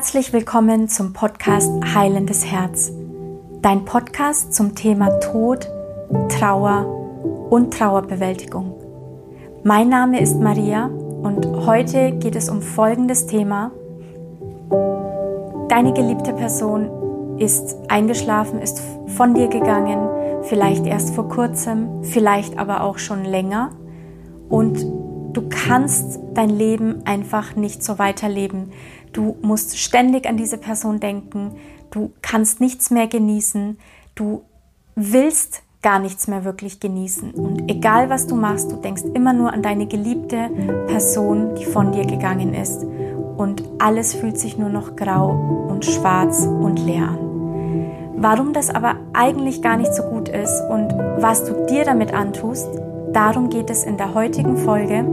Herzlich willkommen zum Podcast Heilendes Herz. Dein Podcast zum Thema Tod, Trauer und Trauerbewältigung. Mein Name ist Maria und heute geht es um folgendes Thema. Deine geliebte Person ist eingeschlafen, ist von dir gegangen, vielleicht erst vor kurzem, vielleicht aber auch schon länger. Und du kannst dein Leben einfach nicht so weiterleben. Du musst ständig an diese Person denken. Du kannst nichts mehr genießen. Du willst gar nichts mehr wirklich genießen. Und egal was du machst, du denkst immer nur an deine geliebte Person, die von dir gegangen ist. Und alles fühlt sich nur noch grau und schwarz und leer an. Warum das aber eigentlich gar nicht so gut ist und was du dir damit antust, darum geht es in der heutigen Folge.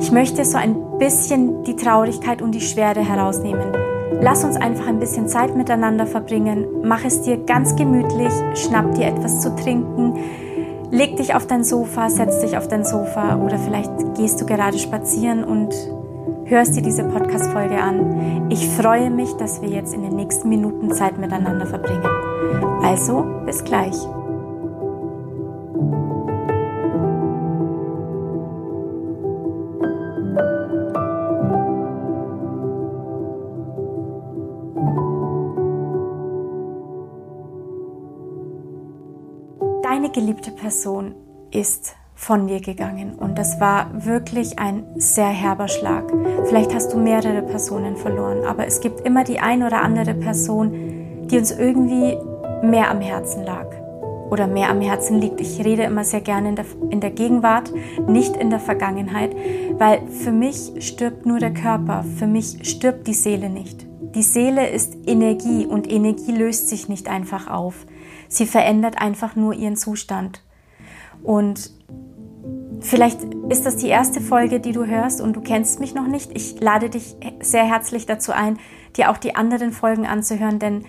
Ich möchte so ein bisschen die Traurigkeit und die Schwere herausnehmen. Lass uns einfach ein bisschen Zeit miteinander verbringen. Mach es dir ganz gemütlich, schnapp dir etwas zu trinken, leg dich auf dein Sofa, setz dich auf dein Sofa oder vielleicht gehst du gerade spazieren und hörst dir diese Podcast-Folge an. Ich freue mich, dass wir jetzt in den nächsten Minuten Zeit miteinander verbringen. Also, bis gleich. Geliebte Person ist von dir gegangen und das war wirklich ein sehr herber Schlag. Vielleicht hast du mehrere Personen verloren, aber es gibt immer die ein oder andere Person, die uns irgendwie mehr am Herzen lag oder mehr am Herzen liegt. Ich rede immer sehr gerne in der, in der Gegenwart, nicht in der Vergangenheit, weil für mich stirbt nur der Körper, für mich stirbt die Seele nicht. Die Seele ist Energie und Energie löst sich nicht einfach auf. Sie verändert einfach nur ihren Zustand. Und vielleicht ist das die erste Folge, die du hörst und du kennst mich noch nicht. Ich lade dich sehr herzlich dazu ein, dir auch die anderen Folgen anzuhören, denn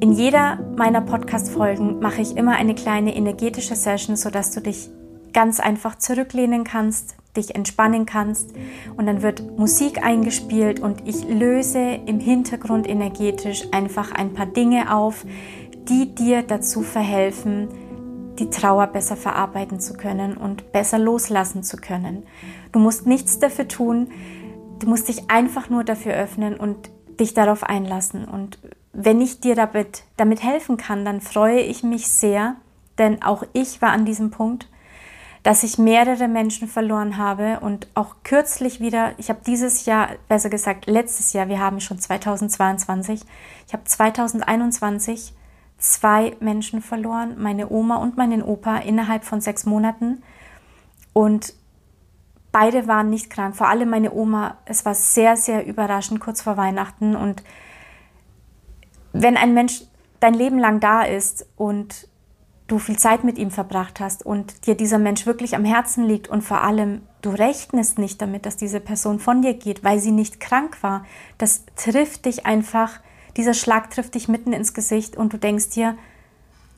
in jeder meiner Podcast-Folgen mache ich immer eine kleine energetische Session, sodass du dich ganz einfach zurücklehnen kannst, dich entspannen kannst und dann wird Musik eingespielt und ich löse im Hintergrund energetisch einfach ein paar Dinge auf, die dir dazu verhelfen, die Trauer besser verarbeiten zu können und besser loslassen zu können. Du musst nichts dafür tun, du musst dich einfach nur dafür öffnen und dich darauf einlassen. Und wenn ich dir damit, damit helfen kann, dann freue ich mich sehr, denn auch ich war an diesem Punkt, dass ich mehrere Menschen verloren habe und auch kürzlich wieder, ich habe dieses Jahr, besser gesagt letztes Jahr, wir haben schon 2022, ich habe 2021 zwei Menschen verloren, meine Oma und meinen Opa, innerhalb von sechs Monaten. Und beide waren nicht krank, vor allem meine Oma. Es war sehr, sehr überraschend kurz vor Weihnachten. Und wenn ein Mensch dein Leben lang da ist und du viel Zeit mit ihm verbracht hast und dir dieser Mensch wirklich am Herzen liegt und vor allem du rechnest nicht damit, dass diese Person von dir geht, weil sie nicht krank war, das trifft dich einfach dieser Schlag trifft dich mitten ins Gesicht und du denkst dir,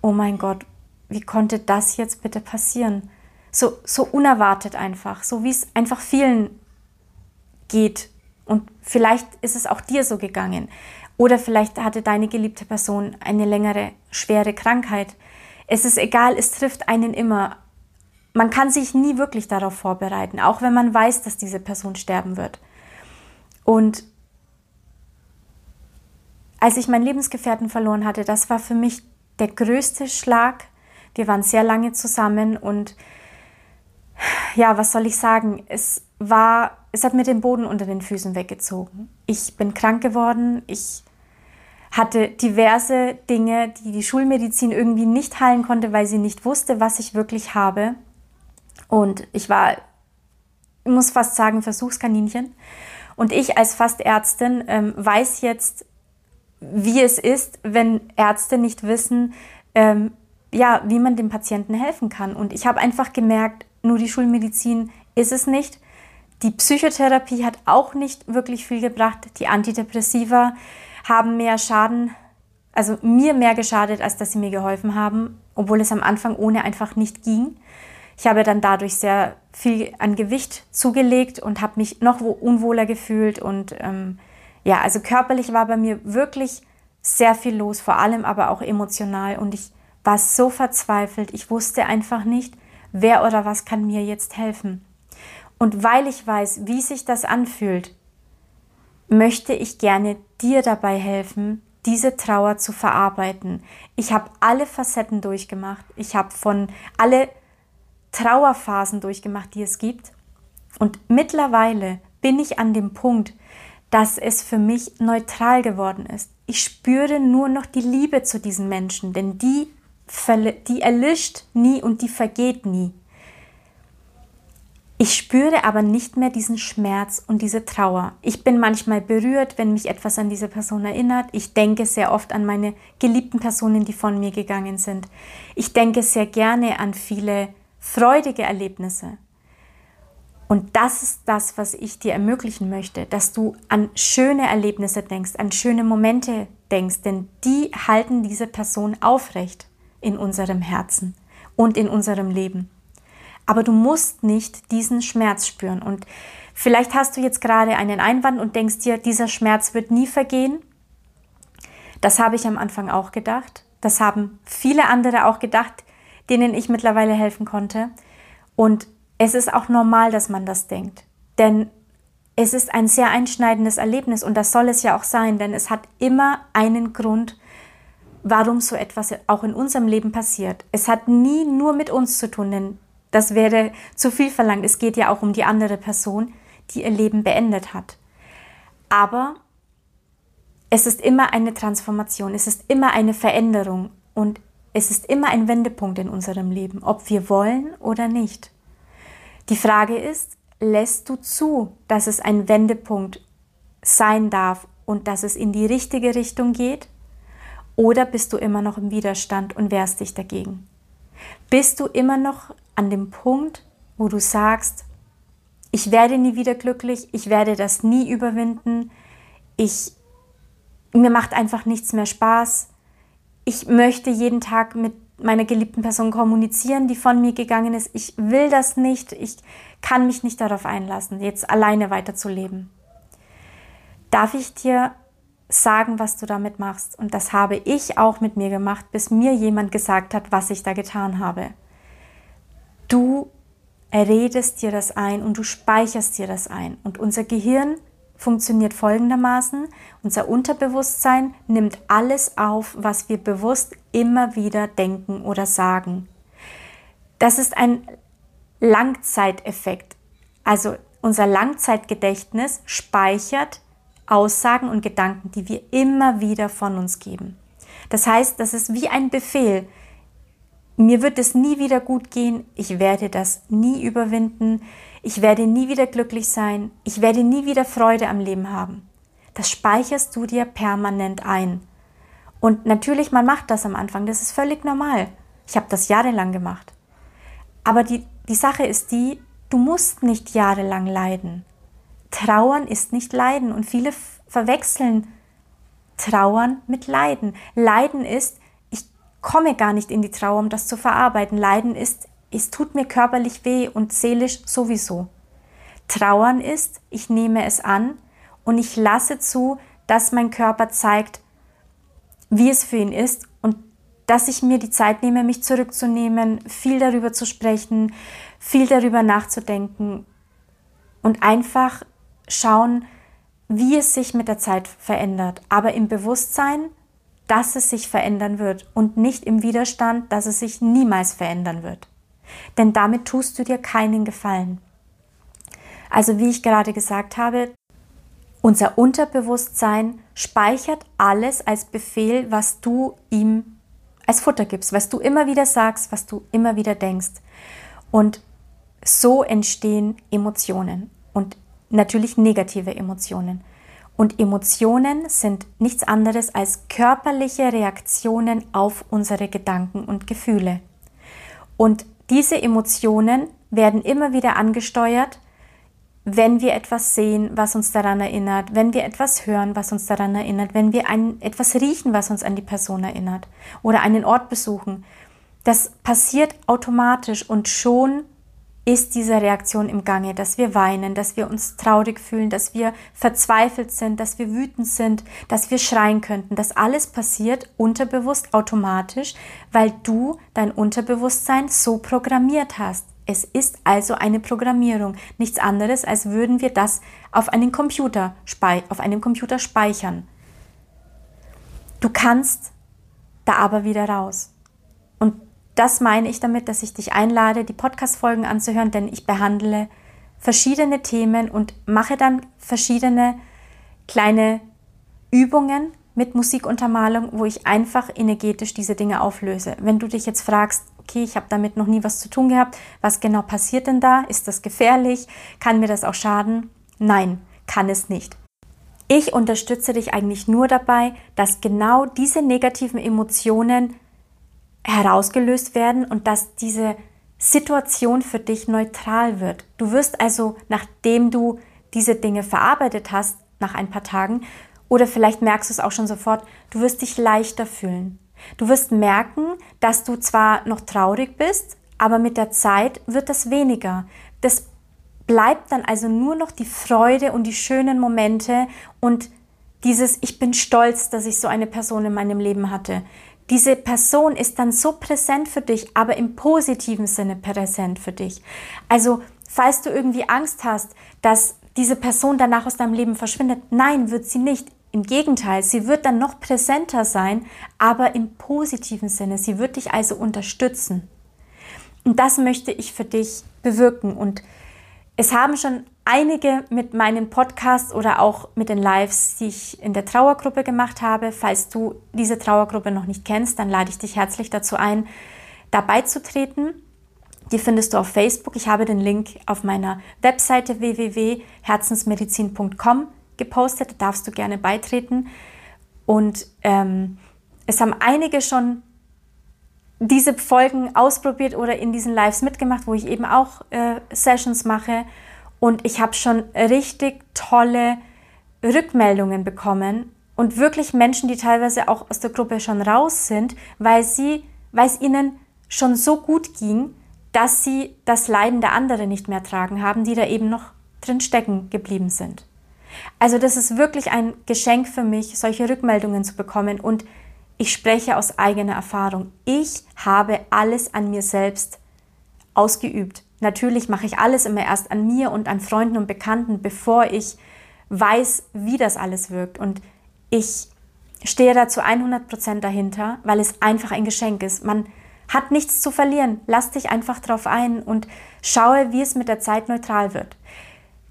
oh mein Gott, wie konnte das jetzt bitte passieren? So, so unerwartet einfach, so wie es einfach vielen geht. Und vielleicht ist es auch dir so gegangen. Oder vielleicht hatte deine geliebte Person eine längere, schwere Krankheit. Es ist egal, es trifft einen immer. Man kann sich nie wirklich darauf vorbereiten, auch wenn man weiß, dass diese Person sterben wird. Und als ich meinen Lebensgefährten verloren hatte, das war für mich der größte Schlag. Wir waren sehr lange zusammen und ja, was soll ich sagen? Es war, es hat mir den Boden unter den Füßen weggezogen. Ich bin krank geworden. Ich hatte diverse Dinge, die die Schulmedizin irgendwie nicht heilen konnte, weil sie nicht wusste, was ich wirklich habe. Und ich war, ich muss fast sagen, Versuchskaninchen. Und ich als Fastärztin ähm, weiß jetzt, wie es ist, wenn Ärzte nicht wissen, ähm, ja, wie man dem Patienten helfen kann. Und ich habe einfach gemerkt, nur die Schulmedizin ist es nicht. Die Psychotherapie hat auch nicht wirklich viel gebracht. Die Antidepressiva haben mehr Schaden, also mir mehr geschadet, als dass sie mir geholfen haben, obwohl es am Anfang ohne einfach nicht ging. Ich habe dann dadurch sehr viel an Gewicht zugelegt und habe mich noch unwohler gefühlt und ähm, ja, also körperlich war bei mir wirklich sehr viel los, vor allem aber auch emotional. Und ich war so verzweifelt. Ich wusste einfach nicht, wer oder was kann mir jetzt helfen. Und weil ich weiß, wie sich das anfühlt, möchte ich gerne dir dabei helfen, diese Trauer zu verarbeiten. Ich habe alle Facetten durchgemacht. Ich habe von alle Trauerphasen durchgemacht, die es gibt. Und mittlerweile bin ich an dem Punkt, dass es für mich neutral geworden ist. Ich spüre nur noch die Liebe zu diesen Menschen, denn die, die erlischt nie und die vergeht nie. Ich spüre aber nicht mehr diesen Schmerz und diese Trauer. Ich bin manchmal berührt, wenn mich etwas an diese Person erinnert. Ich denke sehr oft an meine geliebten Personen, die von mir gegangen sind. Ich denke sehr gerne an viele freudige Erlebnisse. Und das ist das, was ich dir ermöglichen möchte, dass du an schöne Erlebnisse denkst, an schöne Momente denkst, denn die halten diese Person aufrecht in unserem Herzen und in unserem Leben aber du musst nicht diesen Schmerz spüren. Und vielleicht hast du jetzt gerade einen Einwand und denkst dir, dieser Schmerz wird nie vergehen. Das habe ich am Anfang auch gedacht. Das haben viele andere auch gedacht, denen ich mittlerweile helfen konnte. Und es ist auch normal, dass man das denkt. Denn es ist ein sehr einschneidendes Erlebnis und das soll es ja auch sein, denn es hat immer einen Grund, warum so etwas auch in unserem Leben passiert. Es hat nie nur mit uns zu tun, denn das wäre zu viel verlangt. Es geht ja auch um die andere Person, die ihr Leben beendet hat. Aber es ist immer eine Transformation, es ist immer eine Veränderung und es ist immer ein Wendepunkt in unserem Leben, ob wir wollen oder nicht. Die Frage ist, lässt du zu, dass es ein Wendepunkt sein darf und dass es in die richtige Richtung geht? Oder bist du immer noch im Widerstand und wehrst dich dagegen? Bist du immer noch an dem Punkt, wo du sagst, ich werde nie wieder glücklich, ich werde das nie überwinden, ich, mir macht einfach nichts mehr Spaß, ich möchte jeden Tag mit meiner geliebten Person kommunizieren, die von mir gegangen ist, ich will das nicht, ich kann mich nicht darauf einlassen, jetzt alleine weiterzuleben. Darf ich dir sagen, was du damit machst? Und das habe ich auch mit mir gemacht, bis mir jemand gesagt hat, was ich da getan habe. Du redest dir das ein und du speicherst dir das ein. Und unser Gehirn funktioniert folgendermaßen. Unser Unterbewusstsein nimmt alles auf, was wir bewusst immer wieder denken oder sagen. Das ist ein Langzeiteffekt. Also unser Langzeitgedächtnis speichert Aussagen und Gedanken, die wir immer wieder von uns geben. Das heißt, das ist wie ein Befehl mir wird es nie wieder gut gehen, ich werde das nie überwinden, ich werde nie wieder glücklich sein, ich werde nie wieder Freude am Leben haben. Das speicherst du dir permanent ein. Und natürlich, man macht das am Anfang, das ist völlig normal. Ich habe das jahrelang gemacht. Aber die, die Sache ist die, du musst nicht jahrelang leiden. Trauern ist nicht Leiden und viele verwechseln Trauern mit Leiden. Leiden ist, komme gar nicht in die Trauer, um das zu verarbeiten. Leiden ist, es tut mir körperlich weh und seelisch sowieso. Trauern ist, ich nehme es an und ich lasse zu, dass mein Körper zeigt, wie es für ihn ist und dass ich mir die Zeit nehme, mich zurückzunehmen, viel darüber zu sprechen, viel darüber nachzudenken und einfach schauen, wie es sich mit der Zeit verändert. Aber im Bewusstsein, dass es sich verändern wird und nicht im Widerstand, dass es sich niemals verändern wird. Denn damit tust du dir keinen Gefallen. Also wie ich gerade gesagt habe, unser Unterbewusstsein speichert alles als Befehl, was du ihm als Futter gibst, was du immer wieder sagst, was du immer wieder denkst. Und so entstehen Emotionen und natürlich negative Emotionen. Und Emotionen sind nichts anderes als körperliche Reaktionen auf unsere Gedanken und Gefühle. Und diese Emotionen werden immer wieder angesteuert, wenn wir etwas sehen, was uns daran erinnert, wenn wir etwas hören, was uns daran erinnert, wenn wir ein, etwas riechen, was uns an die Person erinnert oder einen Ort besuchen. Das passiert automatisch und schon ist diese Reaktion im Gange, dass wir weinen, dass wir uns traurig fühlen, dass wir verzweifelt sind, dass wir wütend sind, dass wir schreien könnten. Das alles passiert unterbewusst automatisch, weil du dein Unterbewusstsein so programmiert hast. Es ist also eine Programmierung, nichts anderes, als würden wir das auf einen Computer, auf einem Computer speichern. Du kannst da aber wieder raus. Und das meine ich damit, dass ich dich einlade, die Podcast-Folgen anzuhören, denn ich behandle verschiedene Themen und mache dann verschiedene kleine Übungen mit Musikuntermalung, wo ich einfach energetisch diese Dinge auflöse. Wenn du dich jetzt fragst, okay, ich habe damit noch nie was zu tun gehabt, was genau passiert denn da? Ist das gefährlich? Kann mir das auch schaden? Nein, kann es nicht. Ich unterstütze dich eigentlich nur dabei, dass genau diese negativen Emotionen herausgelöst werden und dass diese Situation für dich neutral wird. Du wirst also, nachdem du diese Dinge verarbeitet hast, nach ein paar Tagen, oder vielleicht merkst du es auch schon sofort, du wirst dich leichter fühlen. Du wirst merken, dass du zwar noch traurig bist, aber mit der Zeit wird das weniger. Das bleibt dann also nur noch die Freude und die schönen Momente und dieses Ich bin stolz, dass ich so eine Person in meinem Leben hatte. Diese Person ist dann so präsent für dich, aber im positiven Sinne präsent für dich. Also, falls du irgendwie Angst hast, dass diese Person danach aus deinem Leben verschwindet, nein, wird sie nicht. Im Gegenteil, sie wird dann noch präsenter sein, aber im positiven Sinne. Sie wird dich also unterstützen. Und das möchte ich für dich bewirken. Und es haben schon einige mit meinem Podcast oder auch mit den Lives, die ich in der Trauergruppe gemacht habe. Falls du diese Trauergruppe noch nicht kennst, dann lade ich dich herzlich dazu ein, dabei zu treten. Die findest du auf Facebook. Ich habe den Link auf meiner Webseite www.herzensmedizin.com gepostet. Da darfst du gerne beitreten. Und ähm, es haben einige schon diese Folgen ausprobiert oder in diesen Lives mitgemacht, wo ich eben auch äh, Sessions mache. Und ich habe schon richtig tolle Rückmeldungen bekommen und wirklich Menschen, die teilweise auch aus der Gruppe schon raus sind, weil sie, weil es ihnen schon so gut ging, dass sie das Leiden der anderen nicht mehr tragen haben, die da eben noch drin stecken geblieben sind. Also das ist wirklich ein Geschenk für mich, solche Rückmeldungen zu bekommen und ich spreche aus eigener Erfahrung. Ich habe alles an mir selbst ausgeübt. Natürlich mache ich alles immer erst an mir und an Freunden und Bekannten, bevor ich weiß, wie das alles wirkt. Und ich stehe da zu 100 Prozent dahinter, weil es einfach ein Geschenk ist. Man hat nichts zu verlieren. Lass dich einfach drauf ein und schaue, wie es mit der Zeit neutral wird.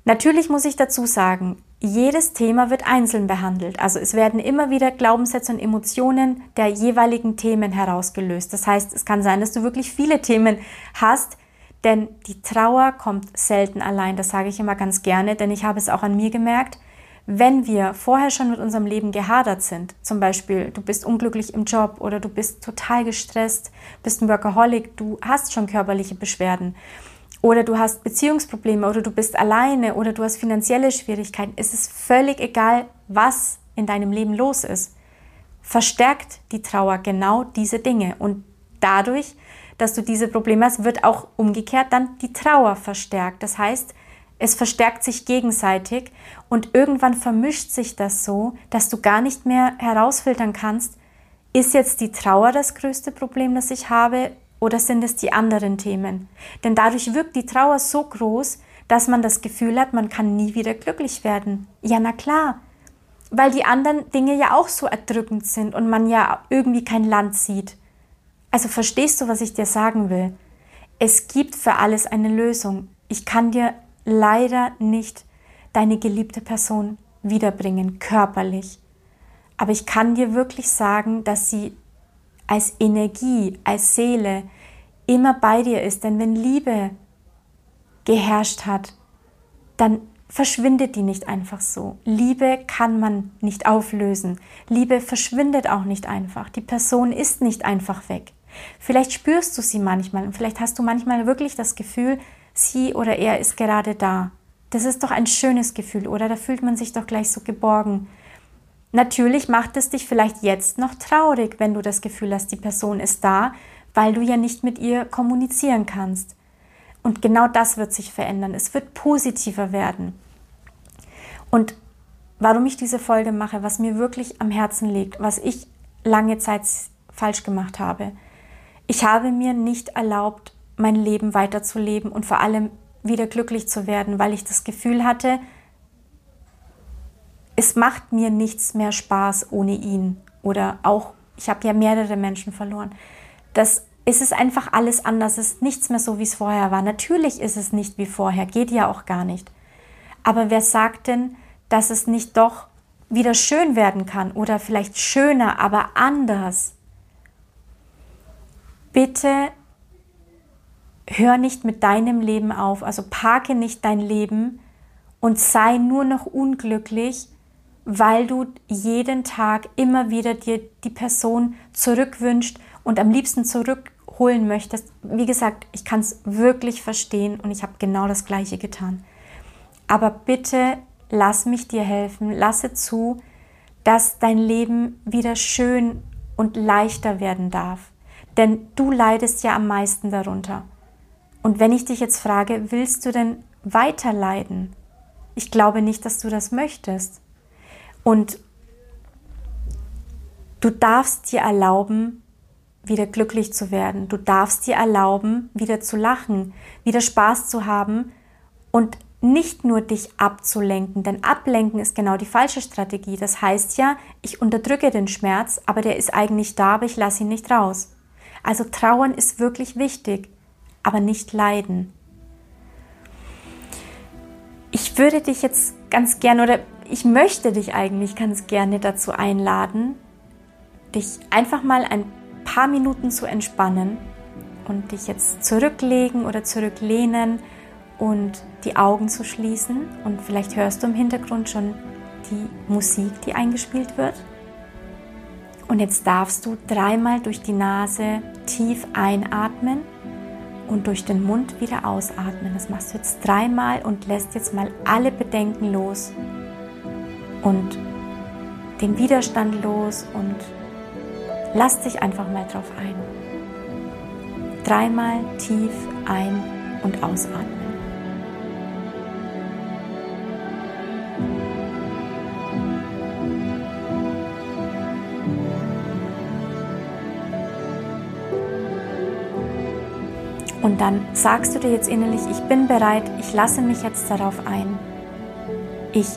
Natürlich muss ich dazu sagen, jedes Thema wird einzeln behandelt. Also es werden immer wieder Glaubenssätze und Emotionen der jeweiligen Themen herausgelöst. Das heißt, es kann sein, dass du wirklich viele Themen hast, denn die Trauer kommt selten allein, das sage ich immer ganz gerne, denn ich habe es auch an mir gemerkt. Wenn wir vorher schon mit unserem Leben gehadert sind, zum Beispiel du bist unglücklich im Job oder du bist total gestresst, bist ein Workaholic, du hast schon körperliche Beschwerden oder du hast Beziehungsprobleme oder du bist alleine oder du hast finanzielle Schwierigkeiten, es ist völlig egal, was in deinem Leben los ist. Verstärkt die Trauer genau diese Dinge und dadurch dass du diese Probleme hast, wird auch umgekehrt dann die Trauer verstärkt. Das heißt, es verstärkt sich gegenseitig und irgendwann vermischt sich das so, dass du gar nicht mehr herausfiltern kannst, ist jetzt die Trauer das größte Problem, das ich habe oder sind es die anderen Themen? Denn dadurch wirkt die Trauer so groß, dass man das Gefühl hat, man kann nie wieder glücklich werden. Ja, na klar, weil die anderen Dinge ja auch so erdrückend sind und man ja irgendwie kein Land sieht. Also verstehst du, was ich dir sagen will? Es gibt für alles eine Lösung. Ich kann dir leider nicht deine geliebte Person wiederbringen, körperlich. Aber ich kann dir wirklich sagen, dass sie als Energie, als Seele immer bei dir ist. Denn wenn Liebe geherrscht hat, dann verschwindet die nicht einfach so. Liebe kann man nicht auflösen. Liebe verschwindet auch nicht einfach. Die Person ist nicht einfach weg. Vielleicht spürst du sie manchmal und vielleicht hast du manchmal wirklich das Gefühl, sie oder er ist gerade da. Das ist doch ein schönes Gefühl, oder? Da fühlt man sich doch gleich so geborgen. Natürlich macht es dich vielleicht jetzt noch traurig, wenn du das Gefühl hast, die Person ist da, weil du ja nicht mit ihr kommunizieren kannst. Und genau das wird sich verändern. Es wird positiver werden. Und warum ich diese Folge mache, was mir wirklich am Herzen liegt, was ich lange Zeit falsch gemacht habe. Ich habe mir nicht erlaubt, mein Leben weiterzuleben und vor allem wieder glücklich zu werden, weil ich das Gefühl hatte, es macht mir nichts mehr Spaß ohne ihn. Oder auch, ich habe ja mehrere Menschen verloren. Das ist es einfach alles anders, es ist nichts mehr so, wie es vorher war. Natürlich ist es nicht wie vorher, geht ja auch gar nicht. Aber wer sagt denn, dass es nicht doch wieder schön werden kann oder vielleicht schöner, aber anders? Bitte hör nicht mit deinem Leben auf, also parke nicht dein Leben und sei nur noch unglücklich, weil du jeden Tag immer wieder dir die Person zurückwünscht und am liebsten zurückholen möchtest. Wie gesagt, ich kann es wirklich verstehen und ich habe genau das gleiche getan. Aber bitte lass mich dir helfen, lasse zu, dass dein Leben wieder schön und leichter werden darf. Denn du leidest ja am meisten darunter. Und wenn ich dich jetzt frage, willst du denn weiter leiden? Ich glaube nicht, dass du das möchtest. Und du darfst dir erlauben, wieder glücklich zu werden. Du darfst dir erlauben, wieder zu lachen, wieder Spaß zu haben und nicht nur dich abzulenken, denn ablenken ist genau die falsche Strategie. Das heißt ja, ich unterdrücke den Schmerz, aber der ist eigentlich da, aber ich lasse ihn nicht raus. Also trauern ist wirklich wichtig, aber nicht leiden. Ich würde dich jetzt ganz gerne oder ich möchte dich eigentlich ganz gerne dazu einladen, dich einfach mal ein paar Minuten zu entspannen und dich jetzt zurücklegen oder zurücklehnen und die Augen zu schließen. Und vielleicht hörst du im Hintergrund schon die Musik, die eingespielt wird. Und jetzt darfst du dreimal durch die Nase tief einatmen und durch den Mund wieder ausatmen. Das machst du jetzt dreimal und lässt jetzt mal alle Bedenken los und den Widerstand los und lass dich einfach mal drauf ein. Dreimal tief ein- und ausatmen. Und dann sagst du dir jetzt innerlich, ich bin bereit, ich lasse mich jetzt darauf ein. Ich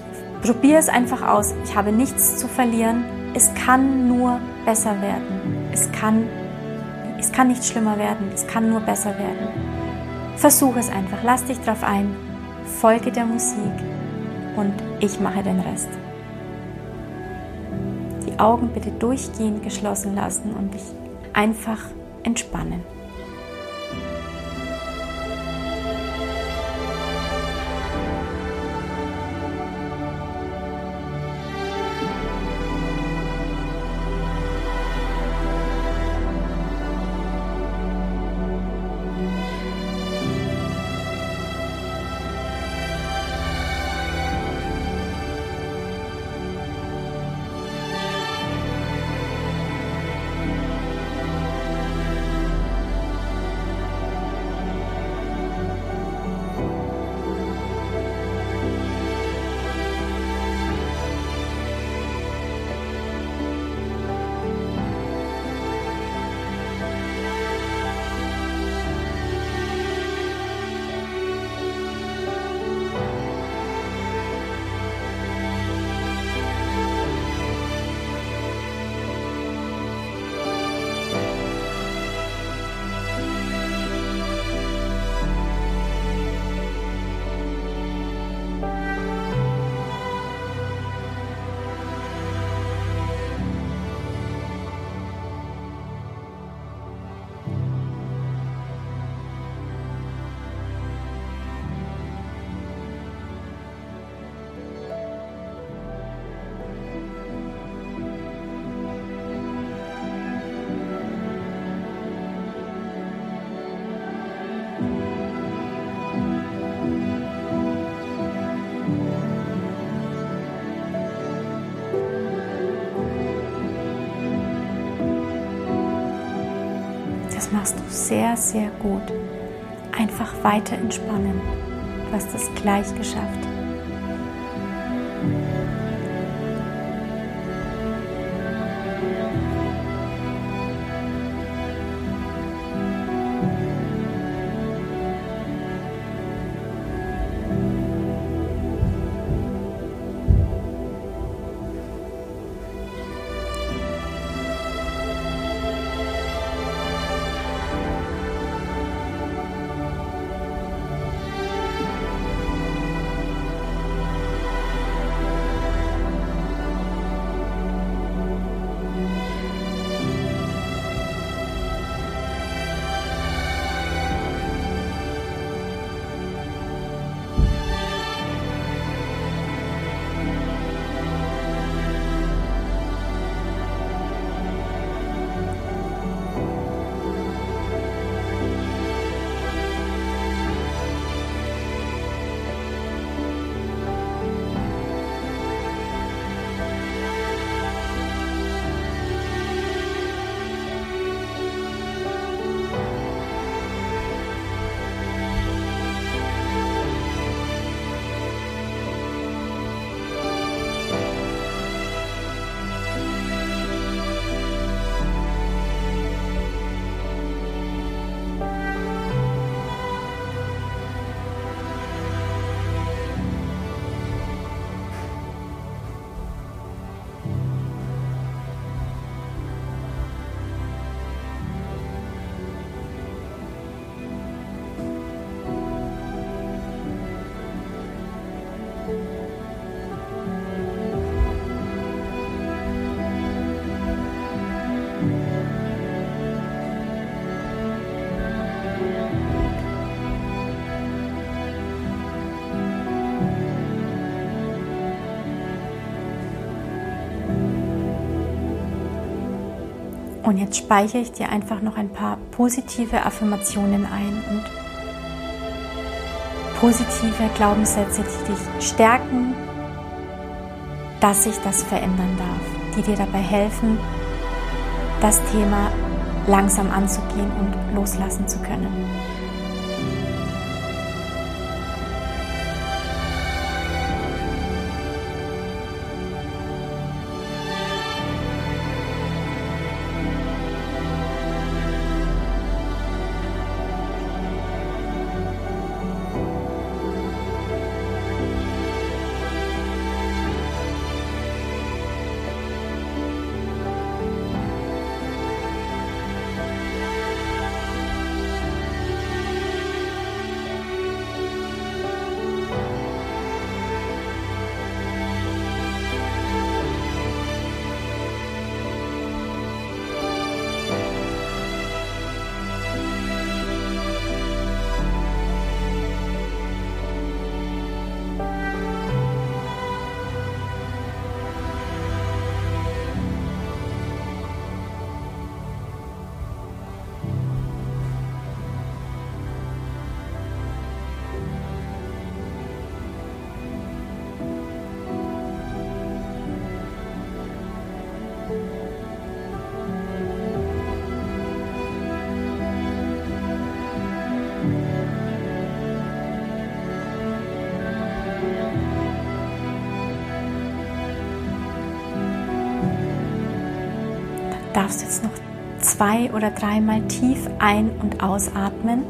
probiere es einfach aus. Ich habe nichts zu verlieren. Es kann nur besser werden. Es kann, es kann nicht schlimmer werden. Es kann nur besser werden. Versuche es einfach. Lass dich darauf ein. Folge der Musik und ich mache den Rest. Die Augen bitte durchgehend geschlossen lassen und dich einfach entspannen. Machst du sehr, sehr gut. einfach weiter entspannen. Du hast es gleich geschafft. Und jetzt speichere ich dir einfach noch ein paar positive Affirmationen ein und positive Glaubenssätze, die dich stärken, dass sich das verändern darf, die dir dabei helfen, das Thema langsam anzugehen und loslassen zu können. Darfst jetzt noch zwei oder dreimal tief ein- und ausatmen.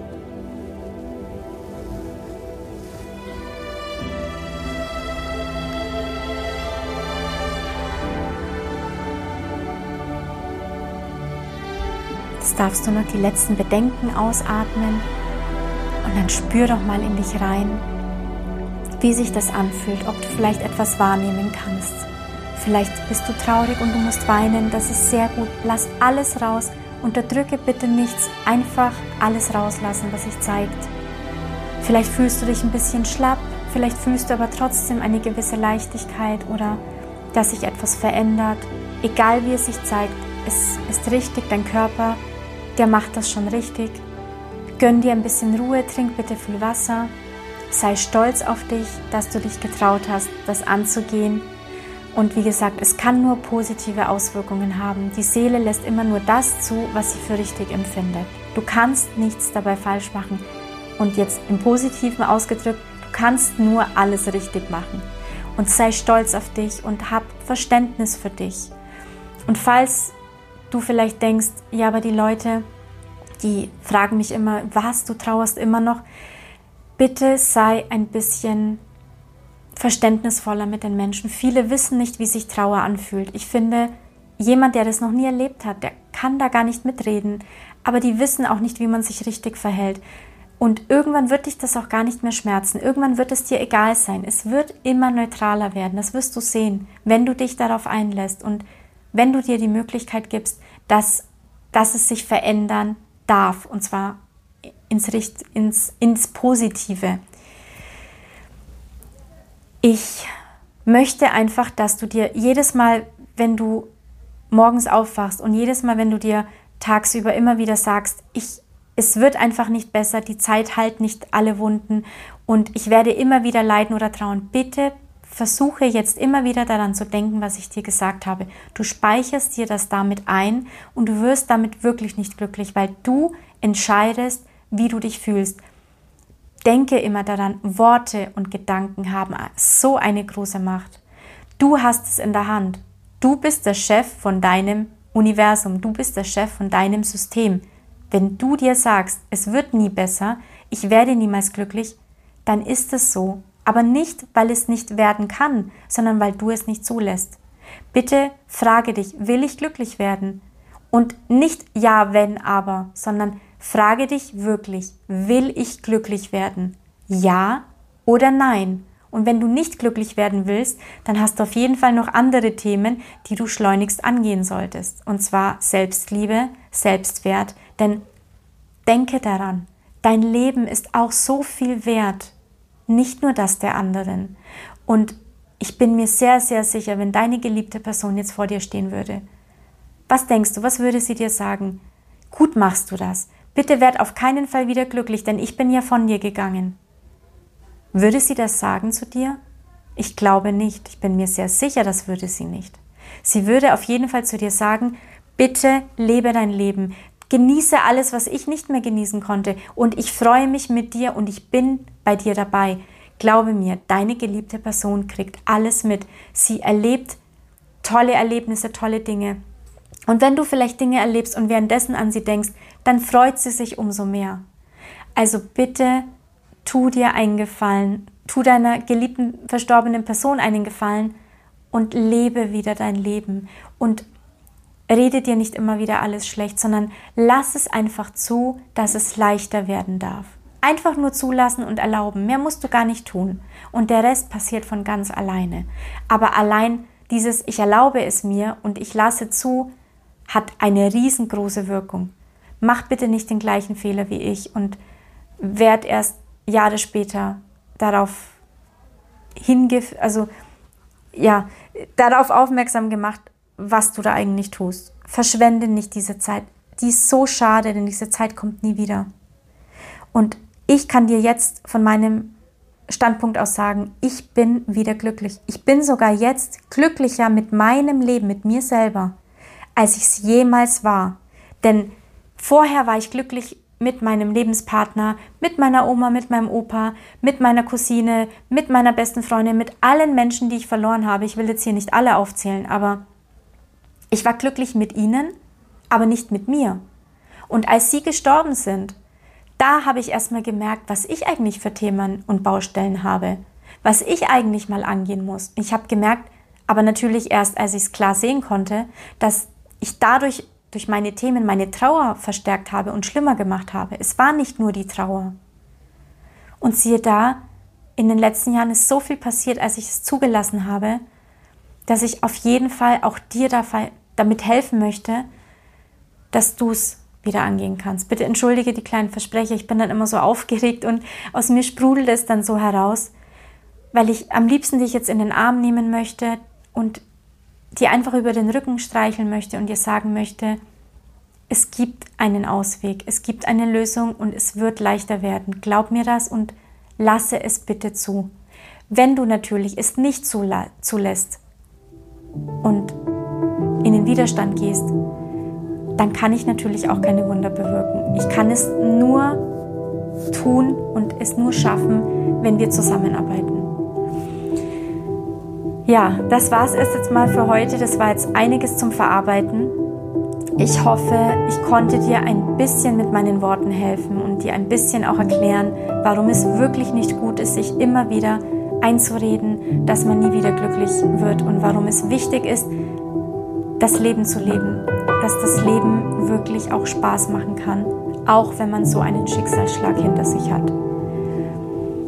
Jetzt darfst du noch die letzten Bedenken ausatmen und dann spür doch mal in dich rein, wie sich das anfühlt, ob du vielleicht etwas wahrnehmen kannst. Vielleicht bist du traurig und du musst weinen. Das ist sehr gut. Lass alles raus. Unterdrücke bitte nichts. Einfach alles rauslassen, was sich zeigt. Vielleicht fühlst du dich ein bisschen schlapp. Vielleicht fühlst du aber trotzdem eine gewisse Leichtigkeit oder dass sich etwas verändert. Egal wie es sich zeigt, es ist richtig. Dein Körper, der macht das schon richtig. Gönn dir ein bisschen Ruhe. Trink bitte viel Wasser. Sei stolz auf dich, dass du dich getraut hast, das anzugehen und wie gesagt, es kann nur positive Auswirkungen haben. Die Seele lässt immer nur das zu, was sie für richtig empfindet. Du kannst nichts dabei falsch machen. Und jetzt im Positiven ausgedrückt, du kannst nur alles richtig machen. Und sei stolz auf dich und hab Verständnis für dich. Und falls du vielleicht denkst, ja, aber die Leute, die fragen mich immer, was, du trauerst immer noch, bitte sei ein bisschen verständnisvoller mit den Menschen. Viele wissen nicht, wie sich Trauer anfühlt. Ich finde, jemand, der das noch nie erlebt hat, der kann da gar nicht mitreden. Aber die wissen auch nicht, wie man sich richtig verhält. Und irgendwann wird dich das auch gar nicht mehr schmerzen. Irgendwann wird es dir egal sein. Es wird immer neutraler werden. Das wirst du sehen, wenn du dich darauf einlässt und wenn du dir die Möglichkeit gibst, dass, dass es sich verändern darf. Und zwar ins, ins, ins Positive. Ich möchte einfach, dass du dir jedes Mal, wenn du morgens aufwachst und jedes Mal, wenn du dir tagsüber immer wieder sagst, ich, es wird einfach nicht besser, die Zeit heilt nicht alle Wunden und ich werde immer wieder leiden oder trauen. Bitte versuche jetzt immer wieder daran zu denken, was ich dir gesagt habe. Du speicherst dir das damit ein und du wirst damit wirklich nicht glücklich, weil du entscheidest, wie du dich fühlst. Denke immer daran, Worte und Gedanken haben so eine große Macht. Du hast es in der Hand. Du bist der Chef von deinem Universum, du bist der Chef von deinem System. Wenn du dir sagst, es wird nie besser, ich werde niemals glücklich, dann ist es so. Aber nicht, weil es nicht werden kann, sondern weil du es nicht zulässt. Bitte frage dich, will ich glücklich werden? Und nicht ja, wenn, aber, sondern frage dich wirklich, will ich glücklich werden? Ja oder nein? Und wenn du nicht glücklich werden willst, dann hast du auf jeden Fall noch andere Themen, die du schleunigst angehen solltest. Und zwar Selbstliebe, Selbstwert. Denn denke daran, dein Leben ist auch so viel wert. Nicht nur das der anderen. Und ich bin mir sehr, sehr sicher, wenn deine geliebte Person jetzt vor dir stehen würde, was denkst du, was würde sie dir sagen? Gut machst du das. Bitte werd auf keinen Fall wieder glücklich, denn ich bin ja von dir gegangen. Würde sie das sagen zu dir? Ich glaube nicht. Ich bin mir sehr sicher, das würde sie nicht. Sie würde auf jeden Fall zu dir sagen, bitte lebe dein Leben, genieße alles, was ich nicht mehr genießen konnte und ich freue mich mit dir und ich bin bei dir dabei. Glaube mir, deine geliebte Person kriegt alles mit. Sie erlebt tolle Erlebnisse, tolle Dinge. Und wenn du vielleicht Dinge erlebst und währenddessen an sie denkst, dann freut sie sich umso mehr. Also bitte tu dir einen Gefallen, tu deiner geliebten verstorbenen Person einen Gefallen und lebe wieder dein Leben und rede dir nicht immer wieder alles schlecht, sondern lass es einfach zu, dass es leichter werden darf. Einfach nur zulassen und erlauben, mehr musst du gar nicht tun und der Rest passiert von ganz alleine. Aber allein dieses ich erlaube es mir und ich lasse zu, hat eine riesengroße Wirkung. Mach bitte nicht den gleichen Fehler wie ich und werd erst Jahre später darauf hingef also ja, darauf aufmerksam gemacht, was du da eigentlich tust. Verschwende nicht diese Zeit. Die ist so schade, denn diese Zeit kommt nie wieder. Und ich kann dir jetzt von meinem Standpunkt aus sagen, ich bin wieder glücklich. Ich bin sogar jetzt glücklicher mit meinem Leben, mit mir selber, als ich es jemals war. Denn vorher war ich glücklich mit meinem Lebenspartner, mit meiner Oma, mit meinem Opa, mit meiner Cousine, mit meiner besten Freundin, mit allen Menschen, die ich verloren habe. Ich will jetzt hier nicht alle aufzählen, aber ich war glücklich mit ihnen, aber nicht mit mir. Und als sie gestorben sind, da habe ich erstmal gemerkt, was ich eigentlich für Themen und Baustellen habe, was ich eigentlich mal angehen muss. Ich habe gemerkt, aber natürlich erst, als ich es klar sehen konnte, dass ich dadurch durch meine Themen meine Trauer verstärkt habe und schlimmer gemacht habe. Es war nicht nur die Trauer. Und siehe da, in den letzten Jahren ist so viel passiert, als ich es zugelassen habe, dass ich auf jeden Fall auch dir damit helfen möchte, dass du es wieder angehen kannst. Bitte entschuldige die kleinen Versprecher, ich bin dann immer so aufgeregt und aus mir sprudelt es dann so heraus, weil ich am liebsten dich jetzt in den Arm nehmen möchte und dir einfach über den Rücken streicheln möchte und dir sagen möchte, es gibt einen Ausweg, es gibt eine Lösung und es wird leichter werden. Glaub mir das und lasse es bitte zu. Wenn du natürlich es nicht zulässt und in den Widerstand gehst, dann kann ich natürlich auch keine Wunder bewirken. Ich kann es nur tun und es nur schaffen, wenn wir zusammenarbeiten. Ja, das war es erst jetzt mal für heute. Das war jetzt einiges zum Verarbeiten. Ich hoffe, ich konnte dir ein bisschen mit meinen Worten helfen und dir ein bisschen auch erklären, warum es wirklich nicht gut ist, sich immer wieder einzureden, dass man nie wieder glücklich wird und warum es wichtig ist, das Leben zu leben, dass das Leben wirklich auch Spaß machen kann, auch wenn man so einen Schicksalsschlag hinter sich hat.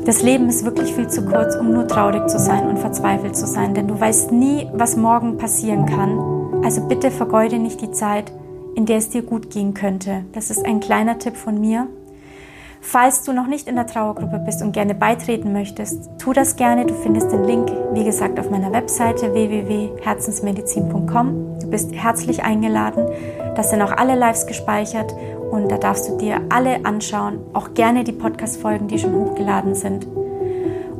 Das Leben ist wirklich viel zu kurz, um nur traurig zu sein und verzweifelt zu sein, denn du weißt nie, was morgen passieren kann. Also bitte vergeude nicht die Zeit, in der es dir gut gehen könnte. Das ist ein kleiner Tipp von mir. Falls du noch nicht in der Trauergruppe bist und gerne beitreten möchtest, tu das gerne. Du findest den Link, wie gesagt, auf meiner Webseite www.herzensmedizin.com. Du bist herzlich eingeladen. Das sind auch alle Lives gespeichert und da darfst du dir alle anschauen, auch gerne die Podcast-Folgen, die schon hochgeladen sind.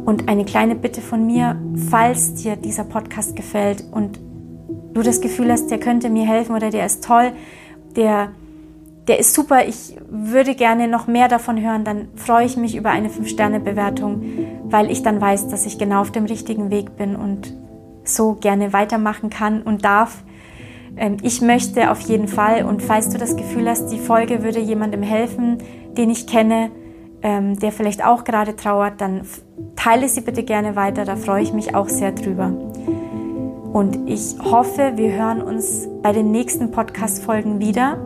Und eine kleine Bitte von mir, falls dir dieser Podcast gefällt und du das Gefühl hast, der könnte mir helfen oder der ist toll, der, der ist super, ich würde gerne noch mehr davon hören, dann freue ich mich über eine 5-Sterne-Bewertung, weil ich dann weiß, dass ich genau auf dem richtigen Weg bin und so gerne weitermachen kann und darf. Ähm, ich möchte auf jeden Fall, und falls du das Gefühl hast, die Folge würde jemandem helfen, den ich kenne, ähm, der vielleicht auch gerade trauert, dann teile sie bitte gerne weiter, da freue ich mich auch sehr drüber. Und ich hoffe, wir hören uns bei den nächsten Podcast-Folgen wieder.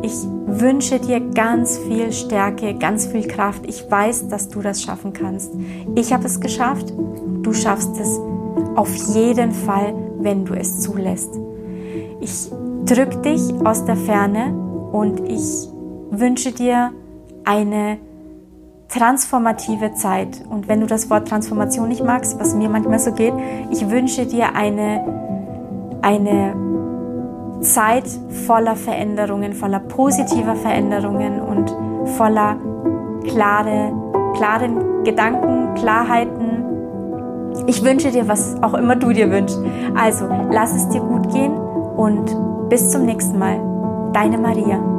Ich wünsche dir ganz viel Stärke, ganz viel Kraft. Ich weiß, dass du das schaffen kannst. Ich habe es geschafft. Du schaffst es auf jeden Fall, wenn du es zulässt. Ich drücke dich aus der Ferne und ich wünsche dir eine transformative Zeit. Und wenn du das Wort Transformation nicht magst, was mir manchmal so geht, ich wünsche dir eine, eine Zeit voller Veränderungen, voller positiver Veränderungen und voller klare, klaren Gedanken, Klarheiten. Ich wünsche dir, was auch immer du dir wünschst. Also, lass es dir gut gehen und bis zum nächsten Mal. Deine Maria.